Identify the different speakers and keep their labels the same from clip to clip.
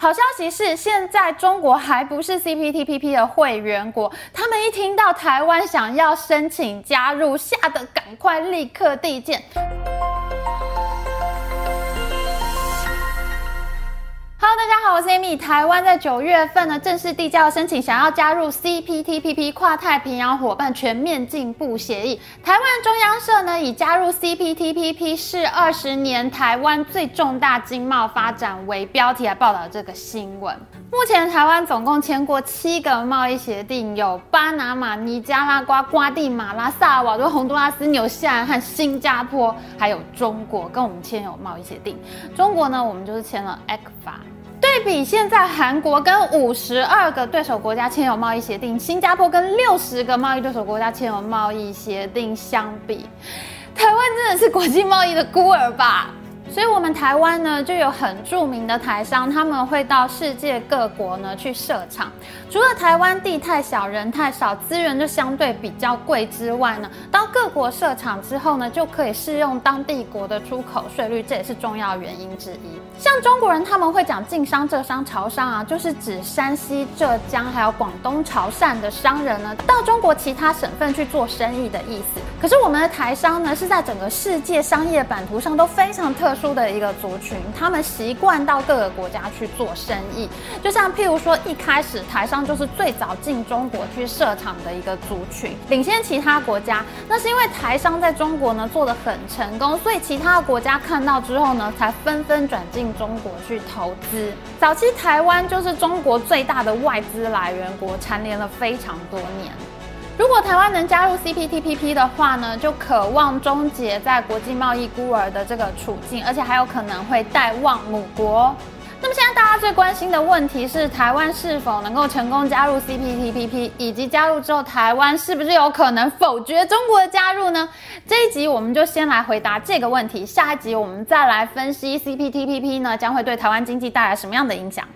Speaker 1: 好消息是，现在中国还不是 CPTPP 的会员国，他们一听到台湾想要申请加入，吓得赶快立刻递件。Hello，大家好，我是 Amy。台湾在九月份呢正式递交申请，想要加入 CPTPP 跨太平洋伙伴全面进步协议。台湾中央社呢以加入 CPTPP 是二十年台湾最重大经贸发展为标题来报道这个新闻。目前台湾总共签过七个贸易协定，有巴拿马、尼加拉瓜、瓜地马拉、萨尔瓦多、洪都拉斯、纽西兰和新加坡，还有中国跟我们签有贸易协定。中国呢，我们就是签了 ECFA。对比现在韩国跟五十二个对手国家签有贸易协定，新加坡跟六十个贸易对手国家签有贸易协定相比，台湾真的是国际贸易的孤儿吧？所以，我们台湾呢就有很著名的台商，他们会到世界各国呢去设厂。除了台湾地太小、人太少、资源就相对比较贵之外呢，到各国设厂之后呢，就可以适用当地国的出口税率，这也是重要原因之一。像中国人他们会讲晋商、浙商、潮商啊，就是指山西、浙江还有广东潮汕的商人呢，到中国其他省份去做生意的意思。可是我们的台商呢，是在整个世界商业版图上都非常特殊。出的一个族群，他们习惯到各个国家去做生意，就像譬如说，一开始台商就是最早进中国去设厂的一个族群，领先其他国家。那是因为台商在中国呢做的很成功，所以其他国家看到之后呢，才纷纷转进中国去投资。早期台湾就是中国最大的外资来源国，蝉联了非常多年。如果台湾能加入 CPTPP 的话呢，就渴望终结在国际贸易孤儿的这个处境，而且还有可能会带旺母国。那么现在大家最关心的问题是，台湾是否能够成功加入 CPTPP，以及加入之后台湾是不是有可能否决中国的加入呢？这一集我们就先来回答这个问题，下一集我们再来分析 CPTPP 呢将会对台湾经济带来什么样的影响。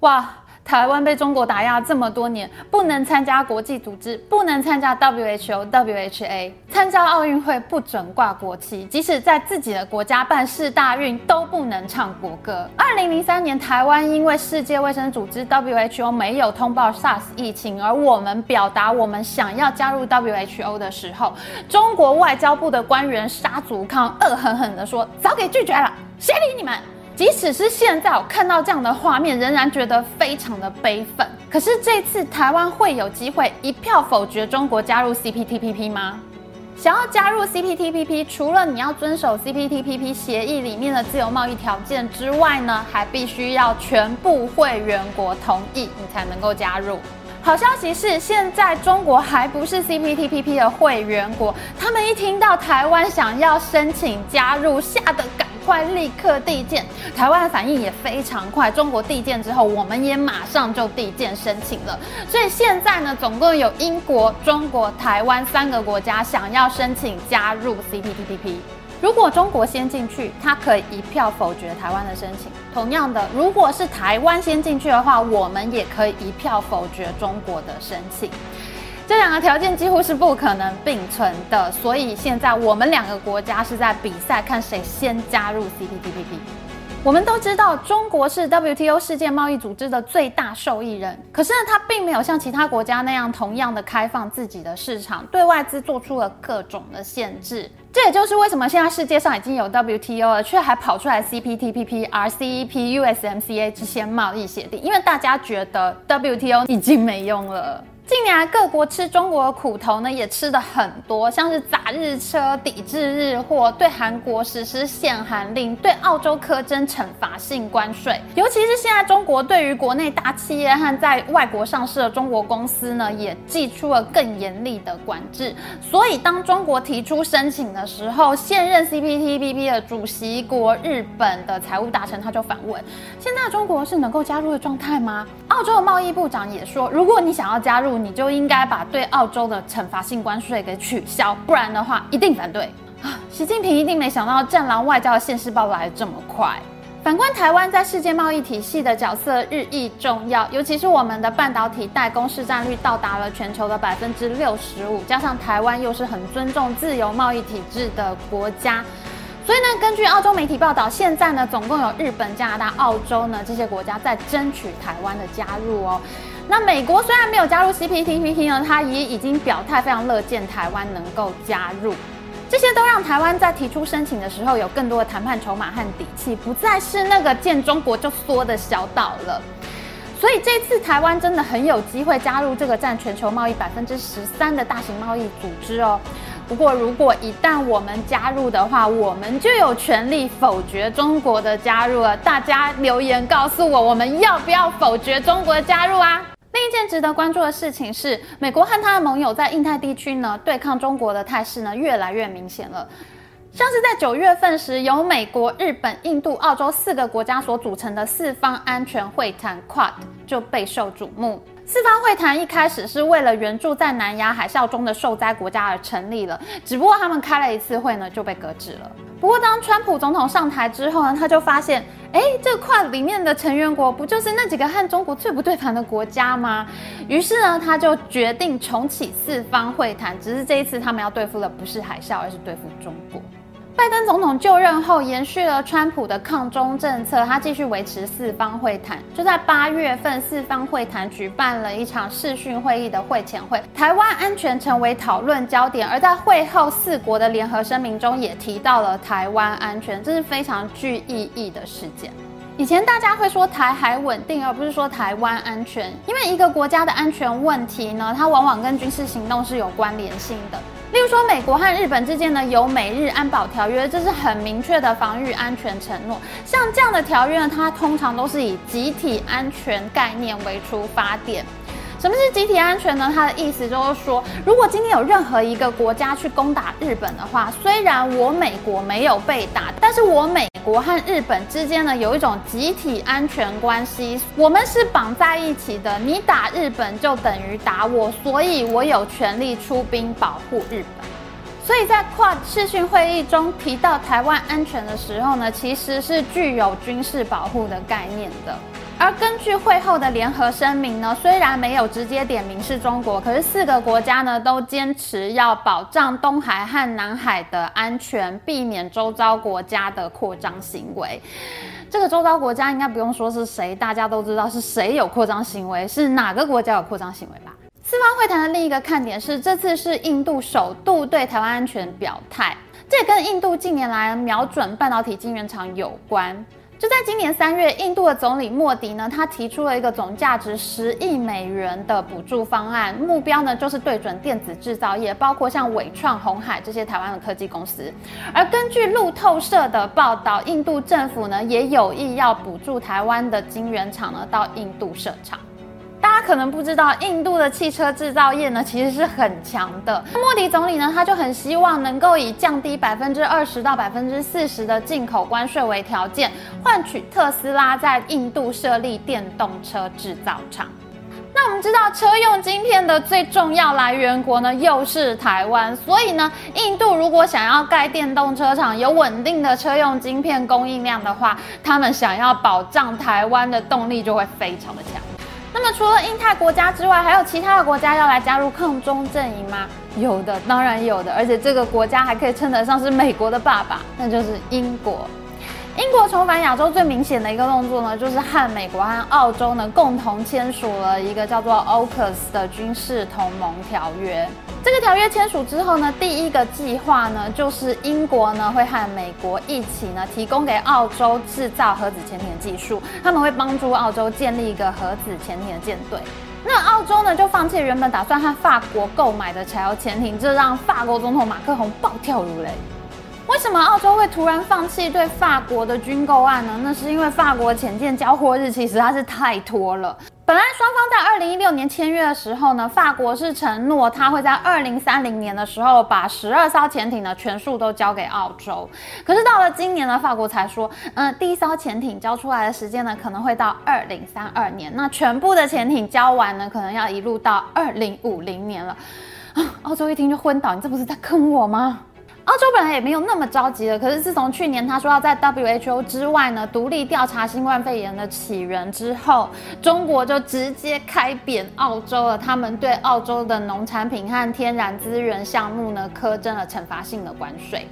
Speaker 1: 哇！台湾被中国打压这么多年，不能参加国际组织，不能参加 WHO、WHA，参加奥运会不准挂国旗，即使在自己的国家办世大运都不能唱国歌。二零零三年，台湾因为世界卫生组织 WHO 没有通报 SARS 疫情，而我们表达我们想要加入 WHO 的时候，中国外交部的官员沙祖康恶狠狠地说：“早给拒绝了，谁理你们？”即使是现在，我看到这样的画面，仍然觉得非常的悲愤。可是这次台湾会有机会一票否决中国加入 CPTPP 吗？想要加入 CPTPP，除了你要遵守 CPTPP 协议里面的自由贸易条件之外呢，还必须要全部会员国同意，你才能够加入。好消息是，现在中国还不是 CPTPP 的会员国，他们一听到台湾想要申请加入，吓得。快立刻递件，台湾的反应也非常快。中国递件之后，我们也马上就递件申请了。所以现在呢，总共有英国、中国、台湾三个国家想要申请加入 CPTPP。如果中国先进去，它可以一票否决台湾的申请。同样的，如果是台湾先进去的话，我们也可以一票否决中国的申请。这两个条件几乎是不可能并存的，所以现在我们两个国家是在比赛，看谁先加入 CPTPP。我们都知道，中国是 WTO 世界贸易组织的最大受益人，可是呢，它并没有像其他国家那样同样的开放自己的市场，对外资做出了各种的限制。这也就是为什么现在世界上已经有 WTO 了，却还跑出来 CPTPP、RCEP、USMCA 这些贸易协定，因为大家觉得 WTO 已经没用了。近年来，各国吃中国的苦头呢，也吃的很多，像是砸日车、抵制日货，对韩国实施限韩令，对澳洲苛征惩罚性关税。尤其是现在，中国对于国内大企业和在外国上市的中国公司呢，也寄出了更严厉的管制。所以，当中国提出申请的时候，现任 CPTPP 的主席国日本的财务大臣他就反问：现在中国是能够加入的状态吗？澳洲的贸易部长也说，如果你想要加入，你就应该把对澳洲的惩罚性关税给取消，不然的话一定反对啊！习近平一定没想到战狼外交的现世报来这么快。反观台湾在世界贸易体系的角色日益重要，尤其是我们的半导体代工市占率到达了全球的百分之六十五，加上台湾又是很尊重自由贸易体制的国家。所以呢，根据澳洲媒体报道，现在呢，总共有日本、加拿大、澳洲呢这些国家在争取台湾的加入哦。那美国虽然没有加入 CPTPP 呢，它也已经表态非常乐见台湾能够加入。这些都让台湾在提出申请的时候有更多的谈判筹码和底气，不再是那个见中国就缩的小岛了。所以这次台湾真的很有机会加入这个占全球贸易百分之十三的大型贸易组织哦。不过如果一旦我们加入的话，我们就有权利否决中国的加入了。大家留言告诉我，我们要不要否决中国的加入啊？另一件值得关注的事情是，美国和他的盟友在印太地区呢对抗中国的态势呢越来越明显了。像是在九月份时，由美国、日本、印度、澳洲四个国家所组成的四方安全会谈 （Quad） 就备受瞩目。四方会谈一开始是为了援助在南亚海啸中的受灾国家而成立了，只不过他们开了一次会呢就被搁置了。不过当川普总统上台之后呢，他就发现，哎，这块里面的成员国不就是那几个和中国最不对盘的国家吗？于是呢，他就决定重启四方会谈，只是这一次他们要对付的不是海啸，而是对付中国。拜登总统就任后，延续了川普的抗中政策，他继续维持四方会谈。就在八月份，四方会谈举办了一场视讯会议的会前会，台湾安全成为讨论焦点。而在会后，四国的联合声明中也提到了台湾安全，这是非常具意义的事件。以前大家会说台海稳定，而不是说台湾安全，因为一个国家的安全问题呢，它往往跟军事行动是有关联性的。例如说，美国和日本之间呢有美日安保条约，这是很明确的防御安全承诺。像这样的条约呢，它通常都是以集体安全概念为出发点。什么是集体安全呢？它的意思就是说，如果今天有任何一个国家去攻打日本的话，虽然我美国没有被打，但是我美国和日本之间呢有一种集体安全关系，我们是绑在一起的。你打日本就等于打我，所以我有权利出兵保护日本。所以在跨视讯会议中提到台湾安全的时候呢，其实是具有军事保护的概念的。而根据会后的联合声明呢，虽然没有直接点名是中国，可是四个国家呢都坚持要保障东海和南海的安全，避免周遭国家的扩张行为。这个周遭国家应该不用说是谁，大家都知道是谁有扩张行为，是哪个国家有扩张行为吧？四方会谈的另一个看点是，这次是印度首度对台湾安全表态，这跟印度近年来瞄准半导体晶圆厂有关。就在今年三月，印度的总理莫迪呢，他提出了一个总价值十亿美元的补助方案，目标呢就是对准电子制造业，包括像伟创、红海这些台湾的科技公司。而根据路透社的报道，印度政府呢也有意要补助台湾的晶圆厂呢到印度设厂。大家可能不知道，印度的汽车制造业呢，其实是很强的。莫迪总理呢，他就很希望能够以降低百分之二十到百分之四十的进口关税为条件，换取特斯拉在印度设立电动车制造厂。那我们知道，车用晶片的最重要来源国呢，又是台湾。所以呢，印度如果想要盖电动车厂，有稳定的车用晶片供应量的话，他们想要保障台湾的动力就会非常的强。那么除了印太国家之外，还有其他的国家要来加入抗中阵营吗？有的，当然有的，而且这个国家还可以称得上是美国的爸爸，那就是英国。英国重返亚洲最明显的一个动作呢，就是和美国和澳洲呢共同签署了一个叫做 AUKUS 的军事同盟条约。这个条约签署之后呢，第一个计划呢，就是英国呢会和美国一起呢提供给澳洲制造核子潜艇的技术，他们会帮助澳洲建立一个核子潜艇的舰队。那澳洲呢就放弃原本打算和法国购买的柴油潜艇，这让法国总统马克龙暴跳如雷。为什么澳洲会突然放弃对法国的军购案呢？那是因为法国潜舰交货日期实在是太拖了。本来双方在二零一六年签约的时候呢，法国是承诺他会在二零三零年的时候把十二艘潜艇呢全数都交给澳洲。可是到了今年呢，法国才说，嗯，第一艘潜艇交出来的时间呢可能会到二零三二年，那全部的潜艇交完呢，可能要一路到二零五零年了。澳洲一听就昏倒，你这不是在坑我吗？澳洲本来也没有那么着急的，可是自从去年他说要在 WHO 之外呢独立调查新冠肺炎的起源之后，中国就直接开扁澳洲了。他们对澳洲的农产品和天然资源项目呢苛征了惩罚性的关税。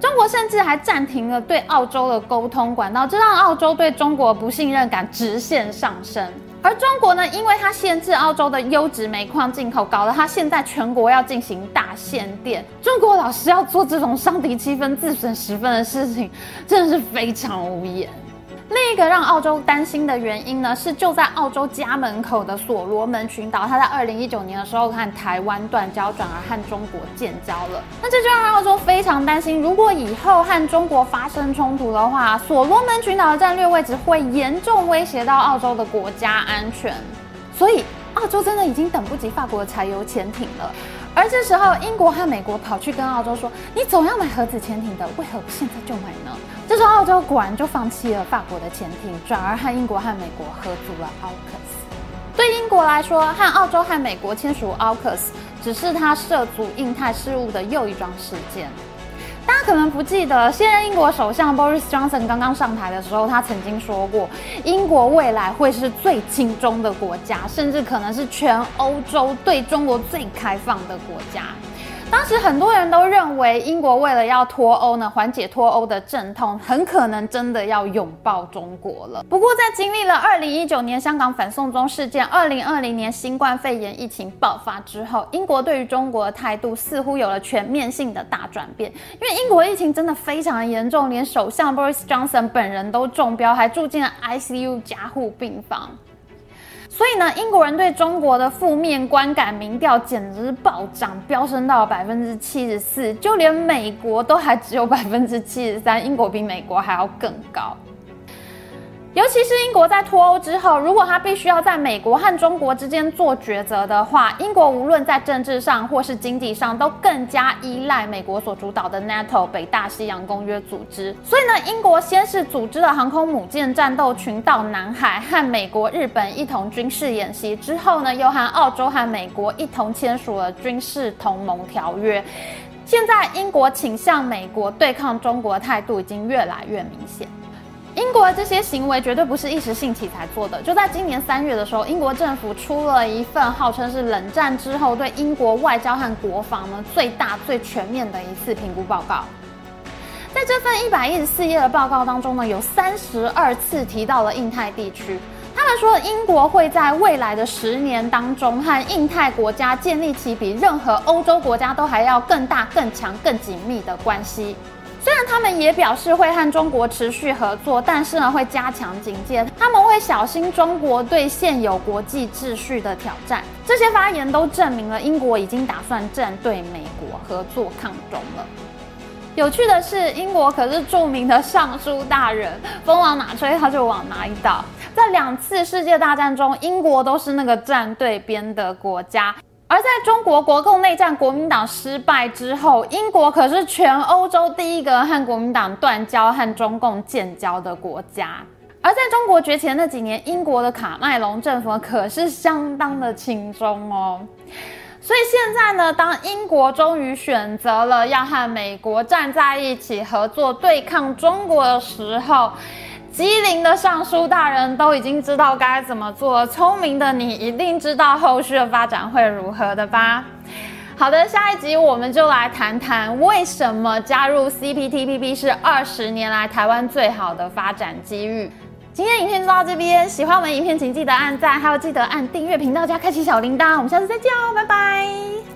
Speaker 1: 中国甚至还暂停了对澳洲的沟通管道，这让澳洲对中国不信任感直线上升。而中国呢，因为它限制澳洲的优质煤矿进口，搞得它现在全国要进行大限电。中国老师要做这种伤敌七分、自损十分的事情，真的是非常无言。另一个让澳洲担心的原因呢，是就在澳洲家门口的所罗门群岛，它在二零一九年的时候和台湾断交，转而和中国建交了。那这就让澳洲非常担心，如果以后和中国发生冲突的话，所罗门群岛的战略位置会严重威胁到澳洲的国家安全。所以，澳洲真的已经等不及法国的柴油潜艇了。而这时候，英国和美国跑去跟澳洲说：“你总要买核子潜艇的，为何不现在就买呢？”这时候，澳洲果然就放弃了法国的潜艇，转而和英国和美国合组了 AUKUS。对英国来说，和澳洲和美国签署 AUKUS 只是他涉足印太事务的又一桩事件。大家可能不记得，现任英国首相 Boris Johnson 刚刚上台的时候，他曾经说过，英国未来会是最亲中的国家，甚至可能是全欧洲对中国最开放的国家。当时很多人都认为，英国为了要脱欧呢，缓解脱欧的阵痛，很可能真的要拥抱中国了。不过，在经历了二零一九年香港反送中事件、二零二零年新冠肺炎疫情爆发之后，英国对于中国的态度似乎有了全面性的大转变。因为英国疫情真的非常严重，连首相 Boris Johnson 本人都中标，还住进了 ICU 加护病房。所以呢，英国人对中国的负面观感民调简直暴涨，飙升到百分之七十四，就连美国都还只有百分之七十三，英国比美国还要更高。尤其是英国在脱欧之后，如果他必须要在美国和中国之间做抉择的话，英国无论在政治上或是经济上，都更加依赖美国所主导的 NATO 北大西洋公约组织。所以呢，英国先是组织了航空母舰战斗群到南海，和美国、日本一同军事演习。之后呢，又和澳洲和美国一同签署了军事同盟条约。现在，英国倾向美国对抗中国的态度已经越来越明显。英国的这些行为绝对不是一时兴起才做的。就在今年三月的时候，英国政府出了一份号称是冷战之后对英国外交和国防呢最大、最全面的一次评估报告。在这份一百一十四页的报告当中呢，有三十二次提到了印太地区。他们说，英国会在未来的十年当中和印太国家建立起比任何欧洲国家都还要更大、更强、更紧密的关系。但他们也表示会和中国持续合作，但是呢会加强警戒，他们会小心中国对现有国际秩序的挑战。这些发言都证明了英国已经打算站对美国合作抗中了。有趣的是，英国可是著名的尚书大人，风往哪吹他就往哪里倒。在两次世界大战中，英国都是那个站对边的国家。而在中国国共内战国民党失败之后，英国可是全欧洲第一个和国民党断交、和中共建交的国家。而在中国崛起那几年，英国的卡麦隆政府可是相当的轻松哦。所以现在呢，当英国终于选择了要和美国站在一起合作对抗中国的时候，机灵的尚书大人都已经知道该怎么做，聪明的你一定知道后续的发展会如何的吧？好的，下一集我们就来谈谈为什么加入 CPTPP 是二十年来台湾最好的发展机遇。今天影片就到这边，喜欢我们影片请记得按赞，还有记得按订阅频道加开启小铃铛。我们下次再见哦，拜拜。